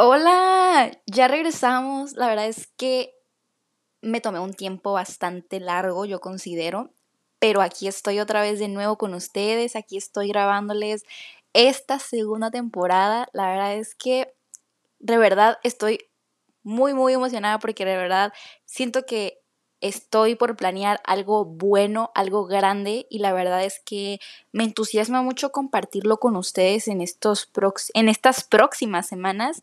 Hola, ya regresamos. La verdad es que me tomé un tiempo bastante largo, yo considero, pero aquí estoy otra vez de nuevo con ustedes, aquí estoy grabándoles esta segunda temporada. La verdad es que de verdad estoy muy, muy emocionada porque de verdad siento que estoy por planear algo bueno, algo grande y la verdad es que me entusiasma mucho compartirlo con ustedes en, estos en estas próximas semanas.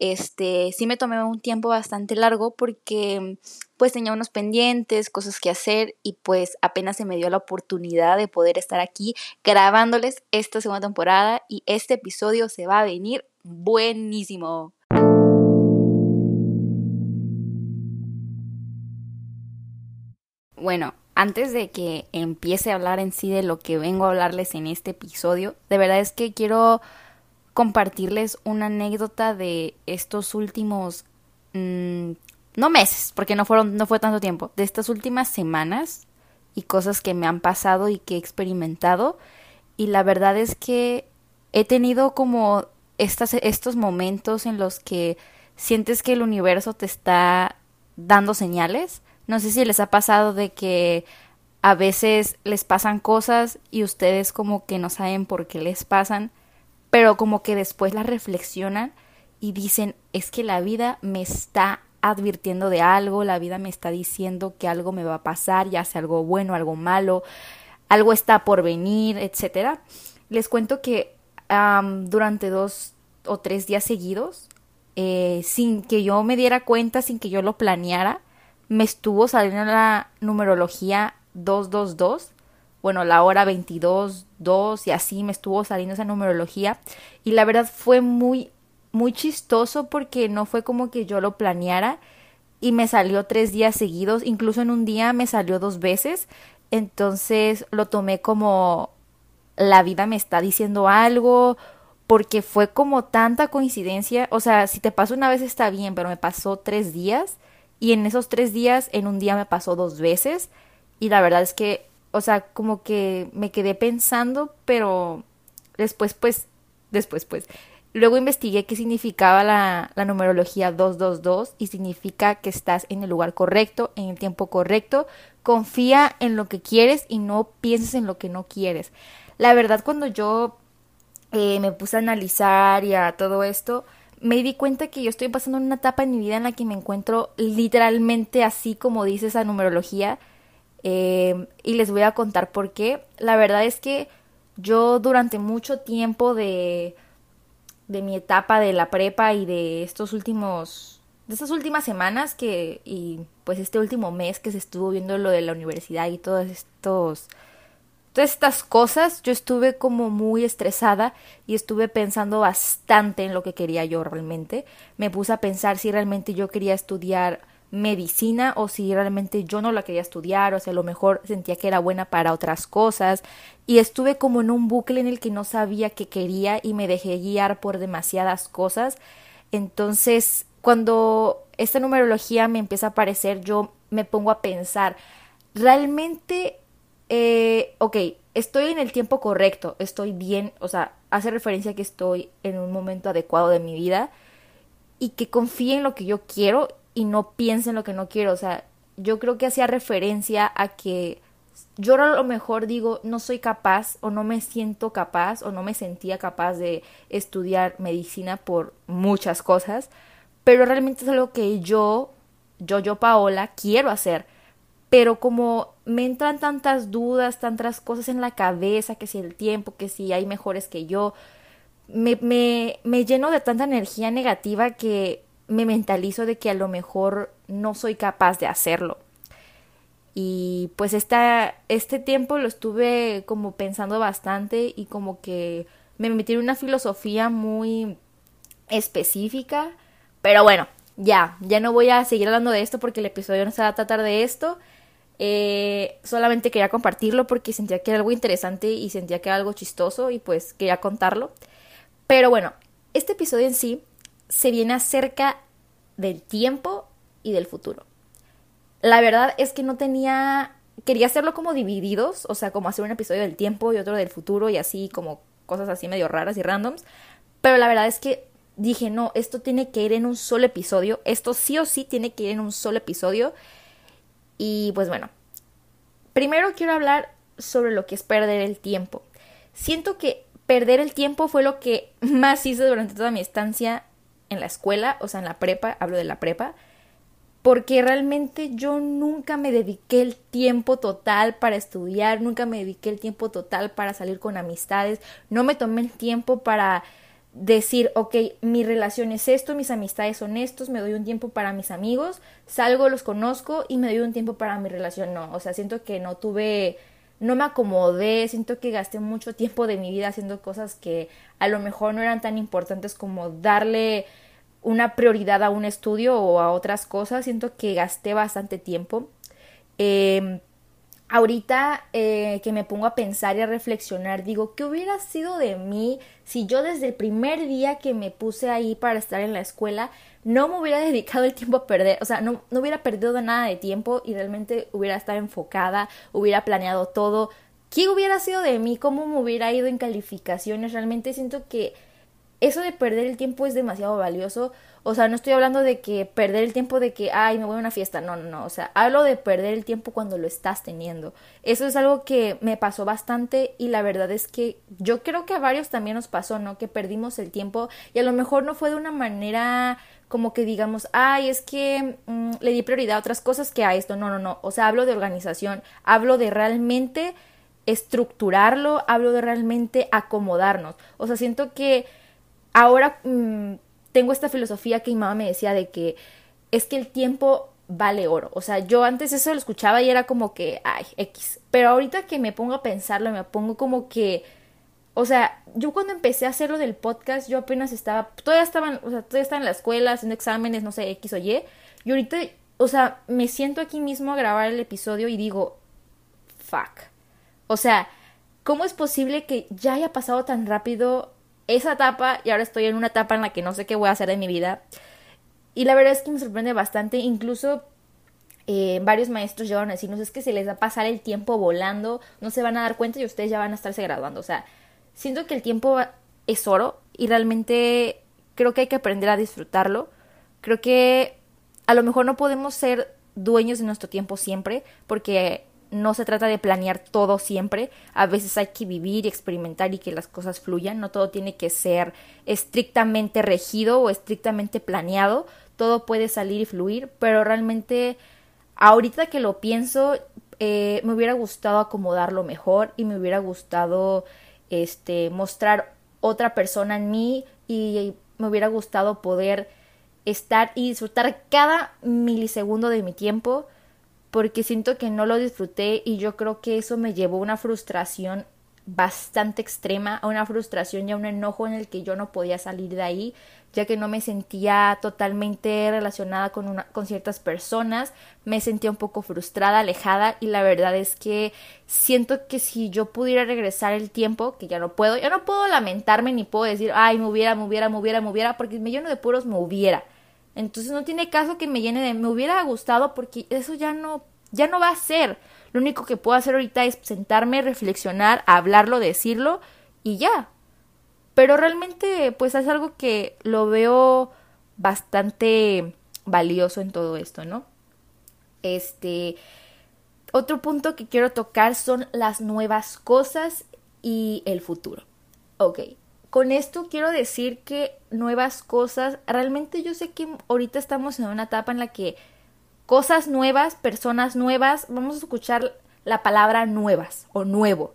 Este, sí me tomé un tiempo bastante largo porque pues tenía unos pendientes, cosas que hacer y pues apenas se me dio la oportunidad de poder estar aquí grabándoles esta segunda temporada y este episodio se va a venir buenísimo. Bueno, antes de que empiece a hablar en sí de lo que vengo a hablarles en este episodio, de verdad es que quiero compartirles una anécdota de estos últimos mm, no meses, porque no fueron no fue tanto tiempo, de estas últimas semanas y cosas que me han pasado y que he experimentado. Y la verdad es que he tenido como estas, estos momentos en los que sientes que el universo te está dando señales no sé si les ha pasado de que a veces les pasan cosas y ustedes como que no saben por qué les pasan, pero como que después las reflexionan y dicen, es que la vida me está advirtiendo de algo, la vida me está diciendo que algo me va a pasar, ya sea algo bueno, algo malo, algo está por venir, etcétera. Les cuento que durante dos o tres días seguidos, eh, sin que yo me diera cuenta, sin que yo lo planeara, me estuvo saliendo la numerología 222, bueno, la hora 22, 2 y así me estuvo saliendo esa numerología. Y la verdad fue muy, muy chistoso porque no fue como que yo lo planeara y me salió tres días seguidos, incluso en un día me salió dos veces, entonces lo tomé como la vida me está diciendo algo porque fue como tanta coincidencia, o sea, si te pasó una vez está bien, pero me pasó tres días y en esos tres días, en un día me pasó dos veces. Y la verdad es que, o sea, como que me quedé pensando, pero después, pues, después, pues. Luego investigué qué significaba la, la numerología 222 y significa que estás en el lugar correcto, en el tiempo correcto. Confía en lo que quieres y no pienses en lo que no quieres. La verdad, cuando yo eh, me puse a analizar y a todo esto, me di cuenta que yo estoy pasando una etapa en mi vida en la que me encuentro literalmente así como dice esa numerología. Eh, y les voy a contar por qué. La verdad es que yo durante mucho tiempo de, de mi etapa de la prepa y de estos últimos, de estas últimas semanas que, y pues este último mes que se estuvo viendo lo de la universidad y todos estos Estas cosas yo estuve como muy estresada y estuve pensando bastante en lo que quería yo realmente. Me puse a pensar si realmente yo quería estudiar medicina o si realmente yo no la quería estudiar o si a lo mejor sentía que era buena para otras cosas y estuve como en un bucle en el que no sabía qué quería y me dejé guiar por demasiadas cosas. Entonces, cuando esta numerología me empieza a aparecer, yo me pongo a pensar, ¿realmente eh, ok, estoy en el tiempo correcto, estoy bien, o sea, hace referencia a que estoy en un momento adecuado de mi vida y que confíe en lo que yo quiero y no piense en lo que no quiero, o sea, yo creo que hacía referencia a que yo a lo mejor digo no soy capaz o no me siento capaz o no me sentía capaz de estudiar medicina por muchas cosas, pero realmente es algo que yo, yo, yo, Paola, quiero hacer. Pero como me entran tantas dudas, tantas cosas en la cabeza, que si el tiempo, que si hay mejores que yo, me, me, me lleno de tanta energía negativa que me mentalizo de que a lo mejor no soy capaz de hacerlo. Y pues esta, este tiempo lo estuve como pensando bastante y como que me metí en una filosofía muy específica. Pero bueno, ya, ya no voy a seguir hablando de esto porque el episodio no se va a tratar de esto. Eh, solamente quería compartirlo porque sentía que era algo interesante y sentía que era algo chistoso y pues quería contarlo. Pero bueno, este episodio en sí se viene acerca del tiempo y del futuro. La verdad es que no tenía, quería hacerlo como divididos, o sea, como hacer un episodio del tiempo y otro del futuro y así como cosas así medio raras y randoms. Pero la verdad es que dije, no, esto tiene que ir en un solo episodio, esto sí o sí tiene que ir en un solo episodio. Y pues bueno, primero quiero hablar sobre lo que es perder el tiempo. Siento que perder el tiempo fue lo que más hice durante toda mi estancia en la escuela, o sea, en la prepa, hablo de la prepa, porque realmente yo nunca me dediqué el tiempo total para estudiar, nunca me dediqué el tiempo total para salir con amistades, no me tomé el tiempo para decir, ok, mi relación es esto, mis amistades son estos, me doy un tiempo para mis amigos, salgo, los conozco y me doy un tiempo para mi relación. No, o sea, siento que no tuve, no me acomodé, siento que gasté mucho tiempo de mi vida haciendo cosas que a lo mejor no eran tan importantes como darle una prioridad a un estudio o a otras cosas, siento que gasté bastante tiempo. Eh, ahorita eh, que me pongo a pensar y a reflexionar, digo, ¿qué hubiera sido de mí si yo desde el primer día que me puse ahí para estar en la escuela no me hubiera dedicado el tiempo a perder, o sea, no, no hubiera perdido nada de tiempo y realmente hubiera estado enfocada, hubiera planeado todo? ¿Qué hubiera sido de mí? ¿Cómo me hubiera ido en calificaciones? Realmente siento que eso de perder el tiempo es demasiado valioso. O sea, no estoy hablando de que perder el tiempo de que, ay, me voy a una fiesta. No, no, no. O sea, hablo de perder el tiempo cuando lo estás teniendo. Eso es algo que me pasó bastante y la verdad es que yo creo que a varios también nos pasó, ¿no? Que perdimos el tiempo y a lo mejor no fue de una manera como que digamos, ay, es que mm, le di prioridad a otras cosas que a esto. No, no, no. O sea, hablo de organización. Hablo de realmente estructurarlo. Hablo de realmente acomodarnos. O sea, siento que ahora mm, tengo esta filosofía que mi mamá me decía de que es que el tiempo vale oro. O sea, yo antes eso lo escuchaba y era como que, ay, X. Pero ahorita que me pongo a pensarlo, me pongo como que, o sea, yo cuando empecé a hacerlo del podcast, yo apenas estaba, todavía estaba, o sea, todavía estaba en la escuela haciendo exámenes, no sé, X o Y. Y ahorita, o sea, me siento aquí mismo a grabar el episodio y digo, fuck. O sea, ¿cómo es posible que ya haya pasado tan rápido esa etapa y ahora estoy en una etapa en la que no sé qué voy a hacer de mi vida. Y la verdad es que me sorprende bastante, incluso eh, varios maestros llegaron a decirnos es que se les va a pasar el tiempo volando, no se van a dar cuenta y ustedes ya van a estarse graduando. O sea, siento que el tiempo es oro y realmente creo que hay que aprender a disfrutarlo. Creo que a lo mejor no podemos ser dueños de nuestro tiempo siempre, porque no se trata de planear todo siempre, a veces hay que vivir experimentar y que las cosas fluyan, no todo tiene que ser estrictamente regido o estrictamente planeado, todo puede salir y fluir, pero realmente ahorita que lo pienso, eh, me hubiera gustado acomodarlo mejor y me hubiera gustado este mostrar otra persona en mí y me hubiera gustado poder estar y disfrutar cada milisegundo de mi tiempo porque siento que no lo disfruté y yo creo que eso me llevó a una frustración bastante extrema, a una frustración y a un enojo en el que yo no podía salir de ahí, ya que no me sentía totalmente relacionada con, una, con ciertas personas, me sentía un poco frustrada, alejada y la verdad es que siento que si yo pudiera regresar el tiempo, que ya no puedo, ya no puedo lamentarme ni puedo decir, ay, me hubiera, me hubiera, me hubiera, me hubiera, porque me lleno de puros me hubiera. Entonces no tiene caso que me llene de me hubiera gustado porque eso ya no ya no va a ser. Lo único que puedo hacer ahorita es sentarme, reflexionar, hablarlo, decirlo y ya. Pero realmente pues es algo que lo veo bastante valioso en todo esto, ¿no? Este otro punto que quiero tocar son las nuevas cosas y el futuro. Ok, con esto quiero decir que nuevas cosas, realmente yo sé que ahorita estamos en una etapa en la que cosas nuevas, personas nuevas, vamos a escuchar la palabra nuevas o nuevo.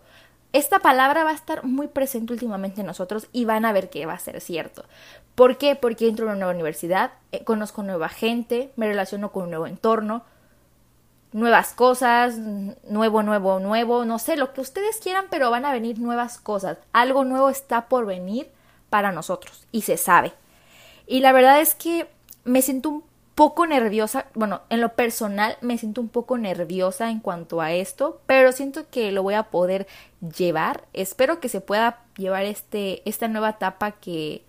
Esta palabra va a estar muy presente últimamente en nosotros y van a ver que va a ser cierto. ¿Por qué? Porque entro a una nueva universidad, eh, conozco nueva gente, me relaciono con un nuevo entorno, nuevas cosas, nuevo, nuevo, nuevo, no sé, lo que ustedes quieran, pero van a venir nuevas cosas. Algo nuevo está por venir para nosotros y se sabe. Y la verdad es que me siento un poco nerviosa, bueno, en lo personal me siento un poco nerviosa en cuanto a esto, pero siento que lo voy a poder llevar. Espero que se pueda llevar este, esta nueva etapa que,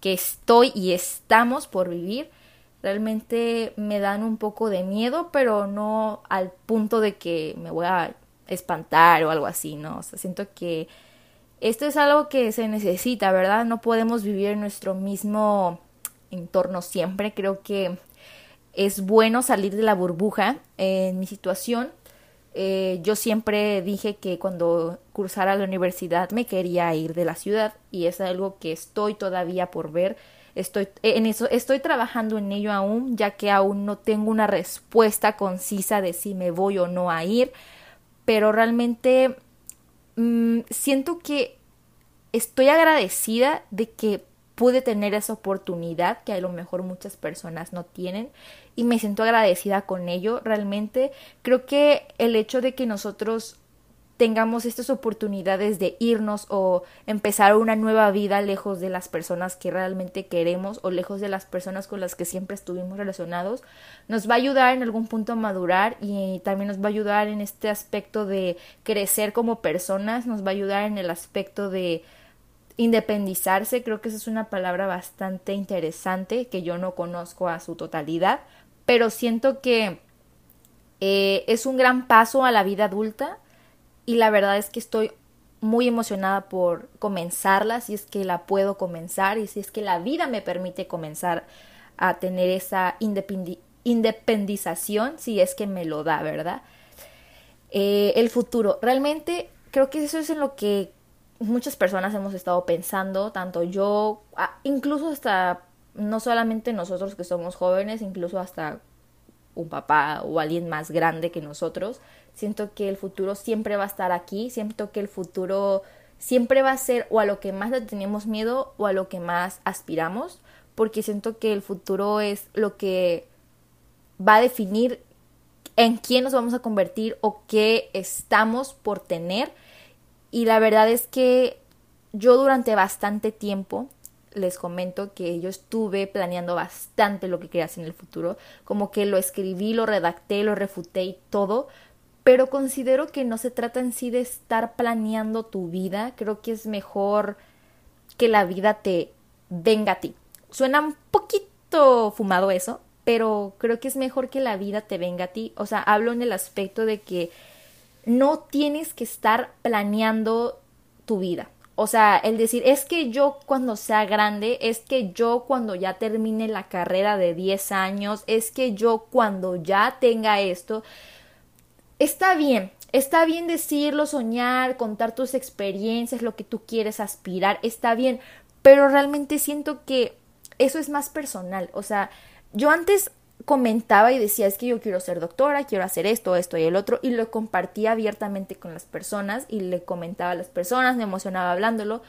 que estoy y estamos por vivir realmente me dan un poco de miedo, pero no al punto de que me voy a espantar o algo así, ¿no? O sea, siento que, Esto es algo que se necesita, ¿verdad? No podemos vivir en nuestro mismo entorno siempre. Creo que es bueno salir de la burbuja. En mi situación, eh, yo siempre dije que cuando cursara la universidad me quería ir de la ciudad y es algo que estoy todavía por ver. Estoy en eso, estoy trabajando en ello aún, ya que aún no tengo una respuesta concisa de si me voy o no a ir, pero realmente mm, siento que estoy agradecida de que pude tener esa oportunidad que a lo mejor muchas personas no tienen y me siento agradecida con ello. Realmente creo que el hecho de que nosotros tengamos estas oportunidades de irnos o empezar una nueva vida lejos de las personas que realmente queremos o lejos de las personas con las que siempre estuvimos relacionados, nos va a ayudar en algún punto a madurar y también nos va a ayudar en este aspecto de crecer como personas, nos va a ayudar en el aspecto de Independizarse, creo que esa es una palabra bastante interesante que yo no conozco a su totalidad, pero siento que eh, es un gran paso a la vida adulta y la verdad es que estoy muy emocionada por comenzarla, si es que la puedo comenzar y si es que la vida me permite comenzar a tener esa independización, si es que me lo da, ¿verdad? Eh, el futuro, realmente creo que eso es en lo que muchas personas hemos estado pensando, tanto yo, incluso hasta, no solamente nosotros que somos jóvenes, incluso hasta un papá o alguien más grande que nosotros, siento que el futuro siempre va a estar aquí, siento que el futuro siempre va a ser o a lo que más le tenemos miedo o a lo que más aspiramos, porque siento que el futuro es lo que va a definir en quién nos vamos a convertir o qué estamos por tener. Y la verdad es que yo durante bastante tiempo les comento que yo estuve planeando bastante lo que quería hacer en el futuro, como que lo escribí, lo redacté, lo refuté y todo, pero considero que no se trata en sí de estar planeando tu vida, creo que es mejor que la vida te venga a ti. Suena un poquito fumado eso, pero creo que es mejor que la vida te venga a ti, o sea, hablo en el aspecto de que no tienes que estar planeando tu vida. O sea, el decir, es que yo cuando sea grande, es que yo cuando ya termine la carrera de 10 años, es que yo cuando ya tenga esto, está bien, está bien decirlo, soñar, contar tus experiencias, lo que tú quieres aspirar, está bien, pero realmente siento que eso es más personal. O sea, yo antes comentaba y decía, es que yo quiero ser doctora, quiero hacer esto, esto y el otro, y lo compartía abiertamente con las personas y le comentaba a las personas, me emocionaba hablándolo,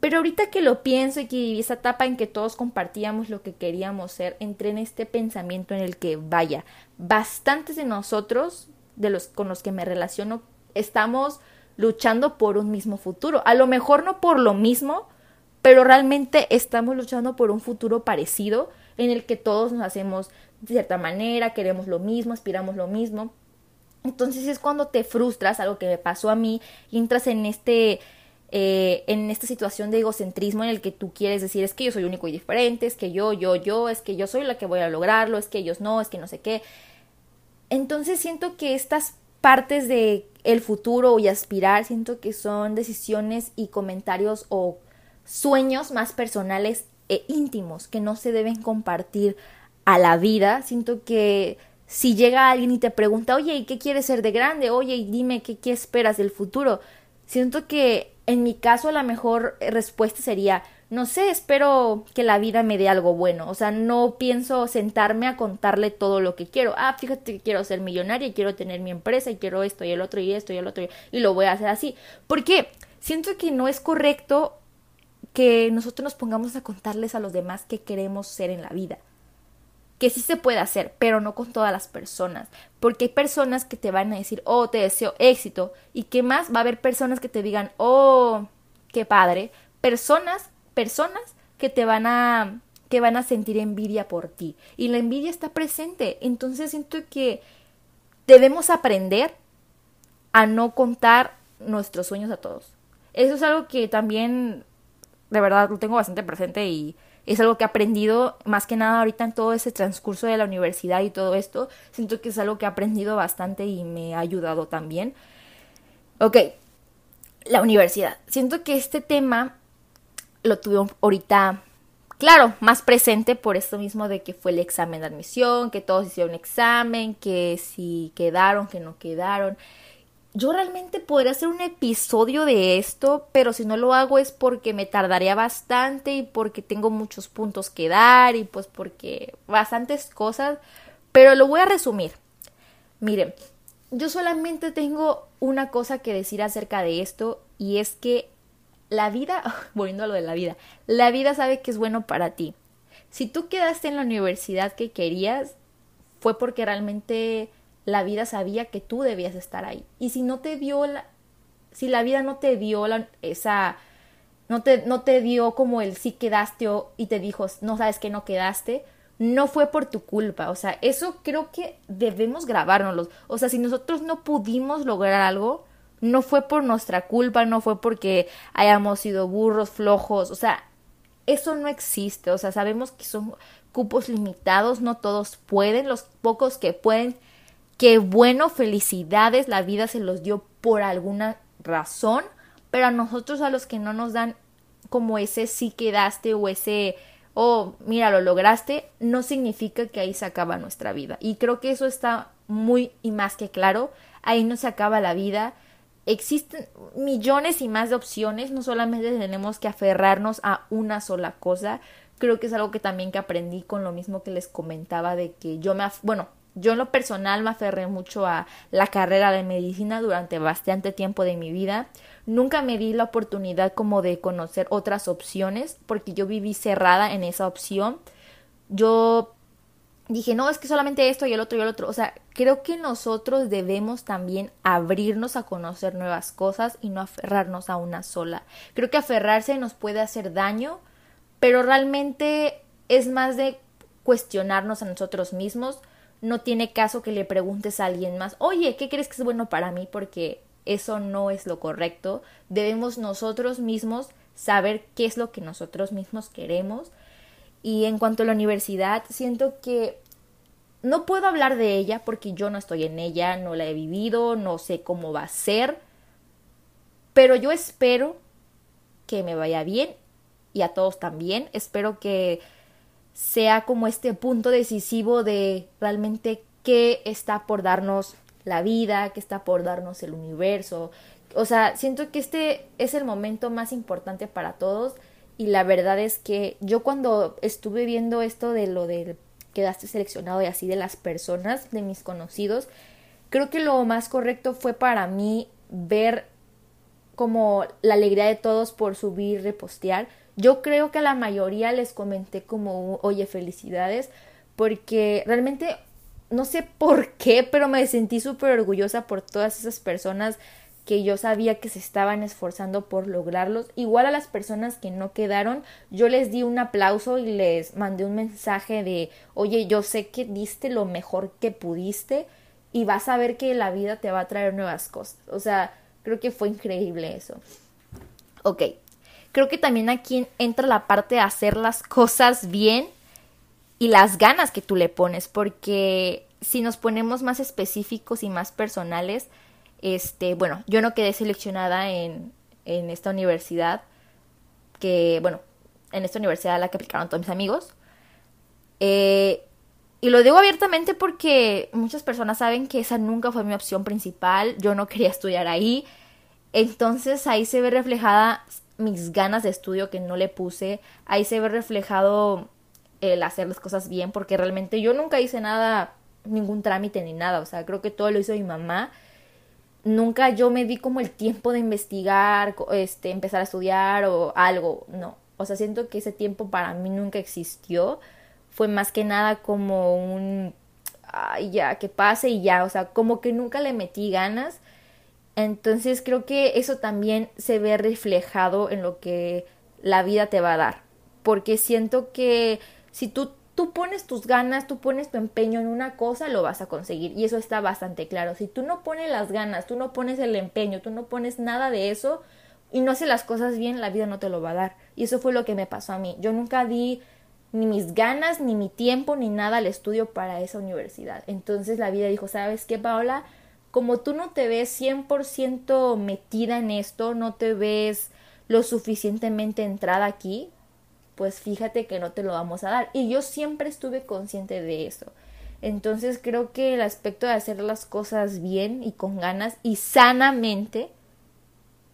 pero ahorita que lo pienso y que viví esa etapa en que todos compartíamos lo que queríamos ser, entré en este pensamiento en el que, vaya, bastantes de nosotros, de los con los que me relaciono, estamos luchando por un mismo futuro. A lo mejor no por lo mismo, pero realmente estamos luchando por un futuro parecido en el que todos nos hacemos de cierta manera, queremos lo mismo, aspiramos lo mismo. Entonces es cuando te frustras, algo que me pasó a mí, y entras en este eh, en esta situación de egocentrismo en el que tú quieres decir es que yo soy único y diferente, es que yo, yo, yo, es que yo soy la que voy a lograrlo, es que ellos no, es que no sé qué. Entonces siento que estas partes de el futuro y aspirar, siento que son decisiones y comentarios o sueños más personales e íntimos que no se deben compartir a la vida. Siento que si llega alguien y te pregunta, oye, ¿y qué quieres ser de grande? Oye, y dime qué, qué esperas del futuro. Siento que en mi caso la mejor respuesta sería, no sé, espero que la vida me dé algo bueno. O sea, no pienso sentarme a contarle todo lo que quiero. Ah, fíjate que quiero ser millonaria y quiero tener mi empresa y quiero esto y el otro y esto y el otro y lo voy a hacer así. ¿Por qué? Siento que no es correcto que nosotros nos pongamos a contarles a los demás qué queremos ser en la vida que sí se puede hacer, pero no con todas las personas, porque hay personas que te van a decir, oh, te deseo éxito, y que más va a haber personas que te digan, oh, qué padre, personas, personas que te van a que van a sentir envidia por ti y la envidia está presente, entonces siento que debemos aprender a no contar nuestros sueños a todos. Eso es algo que también de verdad lo tengo bastante presente y es algo que he aprendido más que nada ahorita en todo ese transcurso de la universidad y todo esto. Siento que es algo que he aprendido bastante y me ha ayudado también. Ok, la universidad. Siento que este tema lo tuve ahorita, claro, más presente por esto mismo de que fue el examen de admisión, que todos hicieron examen, que si quedaron, que no quedaron. Yo realmente podría hacer un episodio de esto, pero si no lo hago es porque me tardaría bastante y porque tengo muchos puntos que dar y pues porque bastantes cosas, pero lo voy a resumir. Miren, yo solamente tengo una cosa que decir acerca de esto y es que la vida, volviendo a lo de la vida, la vida sabe que es bueno para ti. Si tú quedaste en la universidad que querías, fue porque realmente la vida sabía que tú debías estar ahí. Y si no te dio la, si la vida no te dio la, esa, no te, no te dio como el sí quedaste y te dijo, no sabes que no quedaste, no fue por tu culpa. O sea, eso creo que debemos grabárnoslo. O sea, si nosotros no pudimos lograr algo, no fue por nuestra culpa, no fue porque hayamos sido burros, flojos. O sea, eso no existe. O sea, sabemos que son cupos limitados, no todos pueden, los pocos que pueden Qué bueno, felicidades, la vida se los dio por alguna razón, pero a nosotros a los que no nos dan como ese sí quedaste o ese oh, mira, lo lograste, no significa que ahí se acaba nuestra vida. Y creo que eso está muy y más que claro, ahí no se acaba la vida. Existen millones y más de opciones, no solamente tenemos que aferrarnos a una sola cosa. Creo que es algo que también que aprendí con lo mismo que les comentaba de que yo me, bueno, yo en lo personal me aferré mucho a la carrera de medicina durante bastante tiempo de mi vida. Nunca me di la oportunidad como de conocer otras opciones porque yo viví cerrada en esa opción. Yo dije, no, es que solamente esto y el otro y el otro. O sea, creo que nosotros debemos también abrirnos a conocer nuevas cosas y no aferrarnos a una sola. Creo que aferrarse nos puede hacer daño, pero realmente es más de cuestionarnos a nosotros mismos no tiene caso que le preguntes a alguien más, oye, ¿qué crees que es bueno para mí? Porque eso no es lo correcto. Debemos nosotros mismos saber qué es lo que nosotros mismos queremos. Y en cuanto a la universidad, siento que no puedo hablar de ella porque yo no estoy en ella, no la he vivido, no sé cómo va a ser. Pero yo espero que me vaya bien y a todos también. Espero que sea como este punto decisivo de realmente qué está por darnos la vida, qué está por darnos el universo. O sea, siento que este es el momento más importante para todos y la verdad es que yo cuando estuve viendo esto de lo de quedaste seleccionado y así de las personas, de mis conocidos, creo que lo más correcto fue para mí ver como la alegría de todos por subir, repostear, yo creo que a la mayoría les comenté como, oye, felicidades, porque realmente no sé por qué, pero me sentí súper orgullosa por todas esas personas que yo sabía que se estaban esforzando por lograrlos. Igual a las personas que no quedaron, yo les di un aplauso y les mandé un mensaje de, oye, yo sé que diste lo mejor que pudiste y vas a ver que la vida te va a traer nuevas cosas. O sea, creo que fue increíble eso. Ok, creo que también aquí entra la parte de hacer las cosas bien y las ganas que tú le pones, porque si nos ponemos más específicos y más personales, este, bueno, yo no quedé seleccionada en, en esta universidad, que, bueno, en esta universidad a la que aplicaron todos mis amigos. Eh, y lo digo abiertamente porque muchas personas saben que esa nunca fue mi opción principal, yo no quería estudiar ahí. Entonces ahí se ve reflejada mis ganas de estudio que no le puse. Ahí se ve reflejado el hacer las cosas bien, porque realmente yo nunca hice nada, ningún trámite ni nada. O sea, creo que todo lo hizo mi mamá. Nunca yo me di como el tiempo de investigar, este, empezar a estudiar o algo. No. O sea, siento que ese tiempo para mí nunca existió. Fue más que nada como un ay, ya, que pase y ya. O sea, como que nunca le metí ganas entonces creo que eso también se ve reflejado en lo que la vida te va a dar. Porque siento que si tú, tú pones tus ganas, tú pones tu empeño en una cosa, lo vas a conseguir. Y eso está bastante claro. Si tú no pones las ganas, tú no pones el empeño, tú no pones nada de eso y no haces las cosas bien, la vida no te lo va a dar. Y eso fue lo que me pasó a mí. Yo nunca di ni mis ganas, ni mi tiempo, ni nada al estudio para esa universidad. Entonces la vida dijo, ¿sabes qué, Paola? como tú no te ves 100% metida en esto, no te ves lo suficientemente entrada aquí, pues fíjate que no te lo vamos a dar. Y yo siempre estuve consciente de eso. Entonces creo que el aspecto de hacer las cosas bien y con ganas y sanamente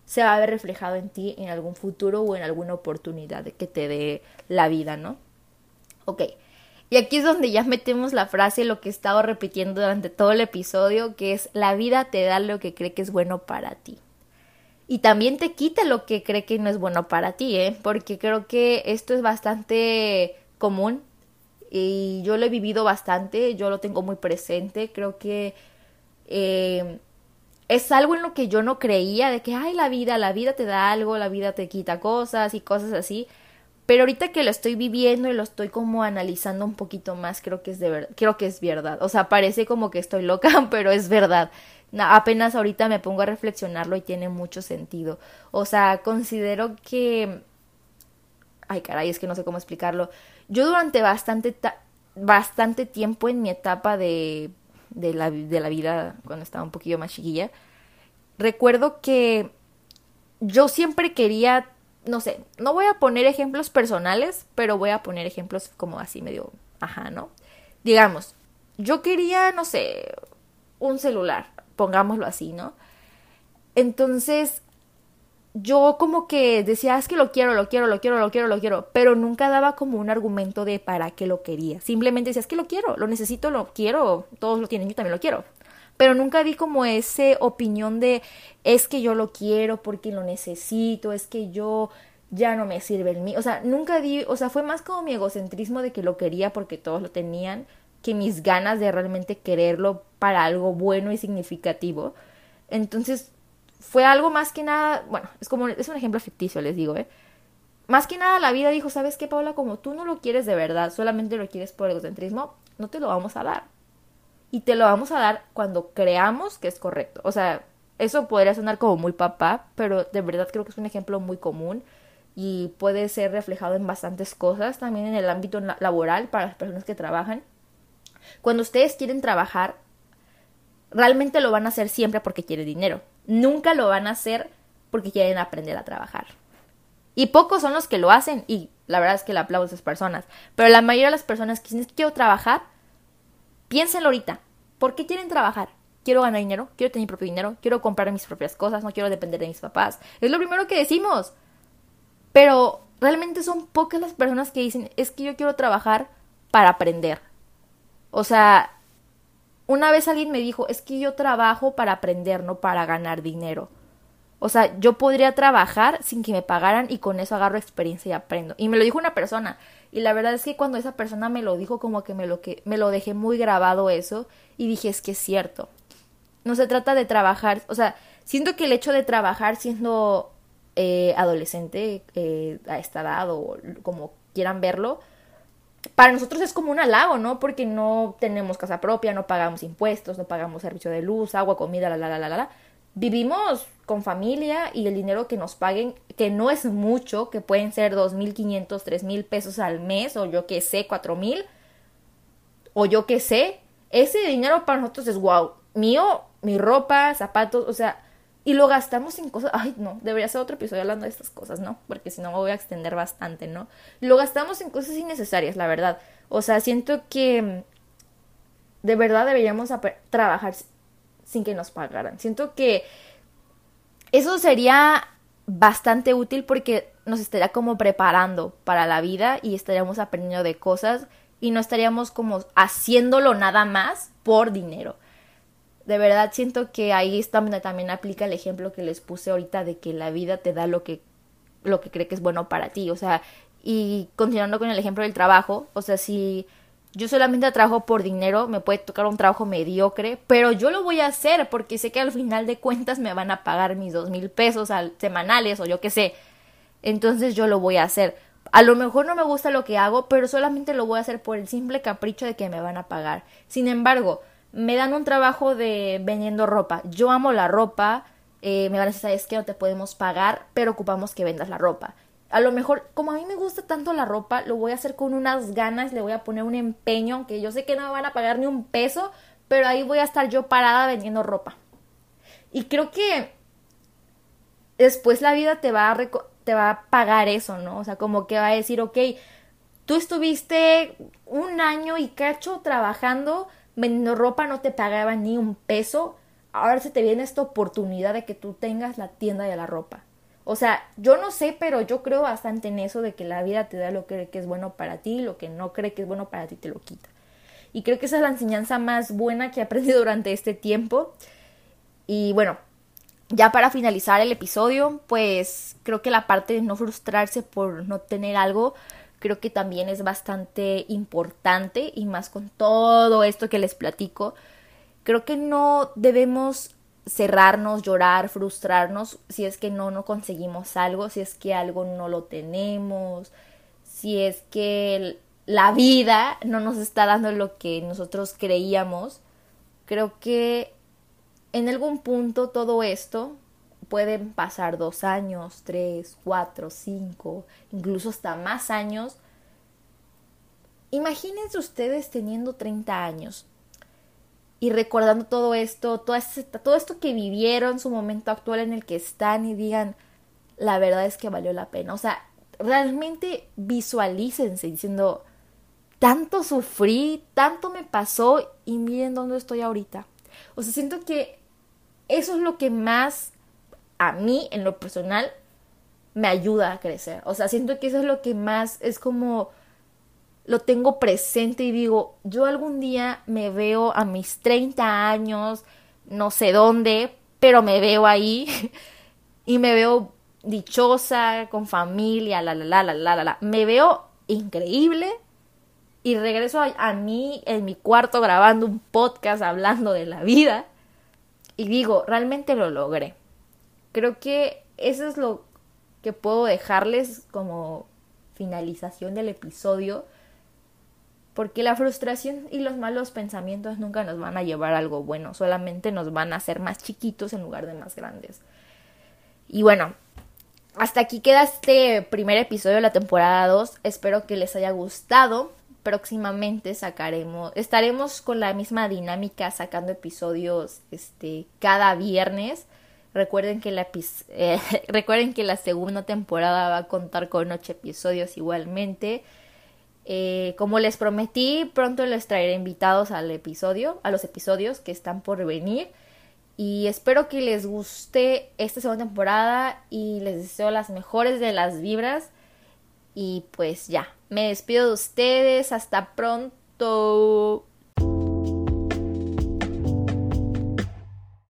se va a ver reflejado en ti en algún futuro o en alguna oportunidad que te dé la vida, ¿no? Ok. Y aquí es donde ya metemos la frase, lo que he estado repitiendo durante todo el episodio, que es la vida te da lo que cree que es bueno para ti. Y también te quita lo que cree que no es bueno para ti, ¿eh? Porque creo que esto es bastante común y yo lo he vivido bastante, yo lo tengo muy presente, creo que eh, es algo en lo que yo no creía, de que, ay, la vida, la vida te da algo, la vida te quita cosas y cosas así. Pero ahorita que lo estoy viviendo y lo estoy como analizando un poquito más, creo que es de verdad, creo que es verdad. O sea, parece como que estoy loca, pero es verdad. Apenas ahorita me pongo a reflexionarlo y tiene mucho sentido. O sea, considero que ay, caray, es que no sé cómo explicarlo. Yo durante bastante bastante tiempo en mi etapa de de la, de la vida cuando estaba un poquillo más chiquilla, recuerdo que yo siempre quería no sé, no voy a poner ejemplos personales, pero voy a poner ejemplos como así medio, ajá, ¿no? Digamos, yo quería, no sé, un celular, pongámoslo así, ¿no? Entonces, yo como que decía, es que lo quiero, lo quiero, lo quiero, lo quiero, lo quiero, pero nunca daba como un argumento de para qué lo quería. Simplemente decía, es que lo quiero, lo necesito, lo quiero, todos lo tienen, yo también lo quiero pero nunca vi como ese opinión de es que yo lo quiero porque lo necesito, es que yo ya no me sirve el mío, o sea, nunca di, o sea, fue más como mi egocentrismo de que lo quería porque todos lo tenían, que mis ganas de realmente quererlo para algo bueno y significativo. Entonces, fue algo más que nada, bueno, es como, es un ejemplo ficticio, les digo, ¿eh? Más que nada la vida dijo, ¿sabes qué, Paula? Como tú no lo quieres de verdad, solamente lo quieres por egocentrismo, no te lo vamos a dar y te lo vamos a dar cuando creamos que es correcto. O sea, eso podría sonar como muy papá, pero de verdad creo que es un ejemplo muy común y puede ser reflejado en bastantes cosas, también en el ámbito laboral para las personas que trabajan. Cuando ustedes quieren trabajar, realmente lo van a hacer siempre porque quieren dinero. Nunca lo van a hacer porque quieren aprender a trabajar. Y pocos son los que lo hacen y la verdad es que le aplaudo a esas personas. Pero la mayoría de las personas que dicen quiero trabajar, piénsenlo ahorita. ¿Por qué quieren trabajar? Quiero ganar dinero, quiero tener mi propio dinero, quiero comprar mis propias cosas, no quiero depender de mis papás. Es lo primero que decimos. Pero realmente son pocas las personas que dicen, es que yo quiero trabajar para aprender. O sea, una vez alguien me dijo, es que yo trabajo para aprender, no para ganar dinero. O sea, yo podría trabajar sin que me pagaran y con eso agarro experiencia y aprendo. Y me lo dijo una persona. Y la verdad es que cuando esa persona me lo dijo, como que me lo, que, me lo dejé muy grabado eso. Y dije, es que es cierto. No se trata de trabajar. O sea, siento que el hecho de trabajar siendo eh, adolescente eh, a esta edad o como quieran verlo, para nosotros es como un halago, ¿no? Porque no tenemos casa propia, no pagamos impuestos, no pagamos servicio de luz, agua, comida, la, la, la, la, la. Vivimos con familia y el dinero que nos paguen, que no es mucho, que pueden ser dos mil quinientos, tres mil pesos al mes, o yo que sé, cuatro mil, o yo que sé, ese dinero para nosotros es wow. Mío, mi ropa, zapatos, o sea, y lo gastamos en cosas, ay no, debería ser otro episodio hablando de estas cosas, ¿no? Porque si no me voy a extender bastante, ¿no? Lo gastamos en cosas innecesarias, la verdad. O sea, siento que de verdad deberíamos trabajar sin que nos pagaran. Siento que eso sería bastante útil porque nos estaría como preparando para la vida y estaríamos aprendiendo de cosas y no estaríamos como haciéndolo nada más por dinero. De verdad siento que ahí está donde también aplica el ejemplo que les puse ahorita de que la vida te da lo que lo que cree que es bueno para ti, o sea, y continuando con el ejemplo del trabajo, o sea, si yo solamente trabajo por dinero, me puede tocar un trabajo mediocre, pero yo lo voy a hacer porque sé que al final de cuentas me van a pagar mis dos mil pesos al, semanales o yo qué sé. Entonces yo lo voy a hacer. A lo mejor no me gusta lo que hago, pero solamente lo voy a hacer por el simple capricho de que me van a pagar. Sin embargo, me dan un trabajo de vendiendo ropa. Yo amo la ropa, eh, me van a decir, ¿sabes qué? No te podemos pagar, pero ocupamos que vendas la ropa a lo mejor, como a mí me gusta tanto la ropa, lo voy a hacer con unas ganas, le voy a poner un empeño, aunque yo sé que no me van a pagar ni un peso, pero ahí voy a estar yo parada vendiendo ropa, Y creo que después la vida te va a, te va a pagar eso, ¿no? O sea, como que va a decir, ok, tú estuviste un año y cacho trabajando, vendiendo ropa, no te pagaba ni un peso, ahora se te viene esta oportunidad de que tú tengas la tienda de la ropa. O sea, yo no sé, pero yo creo bastante en eso de que la vida te da lo que cree que es bueno para ti, lo que no cree que es bueno para ti te lo quita. Y creo que esa es la enseñanza más buena que he aprendido durante este tiempo. Y bueno, ya para finalizar el episodio, pues creo que la parte de no frustrarse por no tener algo, creo que también es bastante importante y más con todo esto que les platico. Creo que no debemos cerrarnos, llorar, frustrarnos si es que no no conseguimos algo, si es que algo no lo tenemos, si es que la vida no nos está dando lo que nosotros creíamos. Creo que en algún punto todo esto pueden pasar dos años, tres, cuatro, cinco, incluso hasta más años. Imagínense ustedes teniendo 30 años y recordando todo esto, todo, todo esto que vivieron, su momento actual en el que están y digan, la verdad es que valió la pena. O sea, realmente visualícense diciendo, tanto sufrí, tanto me pasó y miren dónde estoy ahorita. O sea, siento que eso es lo que más a mí, en lo personal, me ayuda a crecer. O sea, siento que eso es lo que más es como lo tengo presente y digo, yo algún día me veo a mis 30 años, no sé dónde, pero me veo ahí y me veo dichosa, con familia, la, la, la, la, la, la, la. Me veo increíble y regreso a, a mí en mi cuarto grabando un podcast hablando de la vida y digo, realmente lo logré. Creo que eso es lo que puedo dejarles como finalización del episodio. Porque la frustración y los malos pensamientos nunca nos van a llevar a algo bueno, solamente nos van a hacer más chiquitos en lugar de más grandes. Y bueno, hasta aquí queda este primer episodio de la temporada 2. Espero que les haya gustado próximamente sacaremos, estaremos con la misma dinámica sacando episodios este, cada viernes. Recuerden que, la, eh, recuerden que la segunda temporada va a contar con ocho episodios igualmente. Eh, como les prometí, pronto les traeré invitados al episodio, a los episodios que están por venir. Y espero que les guste esta segunda temporada y les deseo las mejores de las vibras. Y pues ya, me despido de ustedes. Hasta pronto.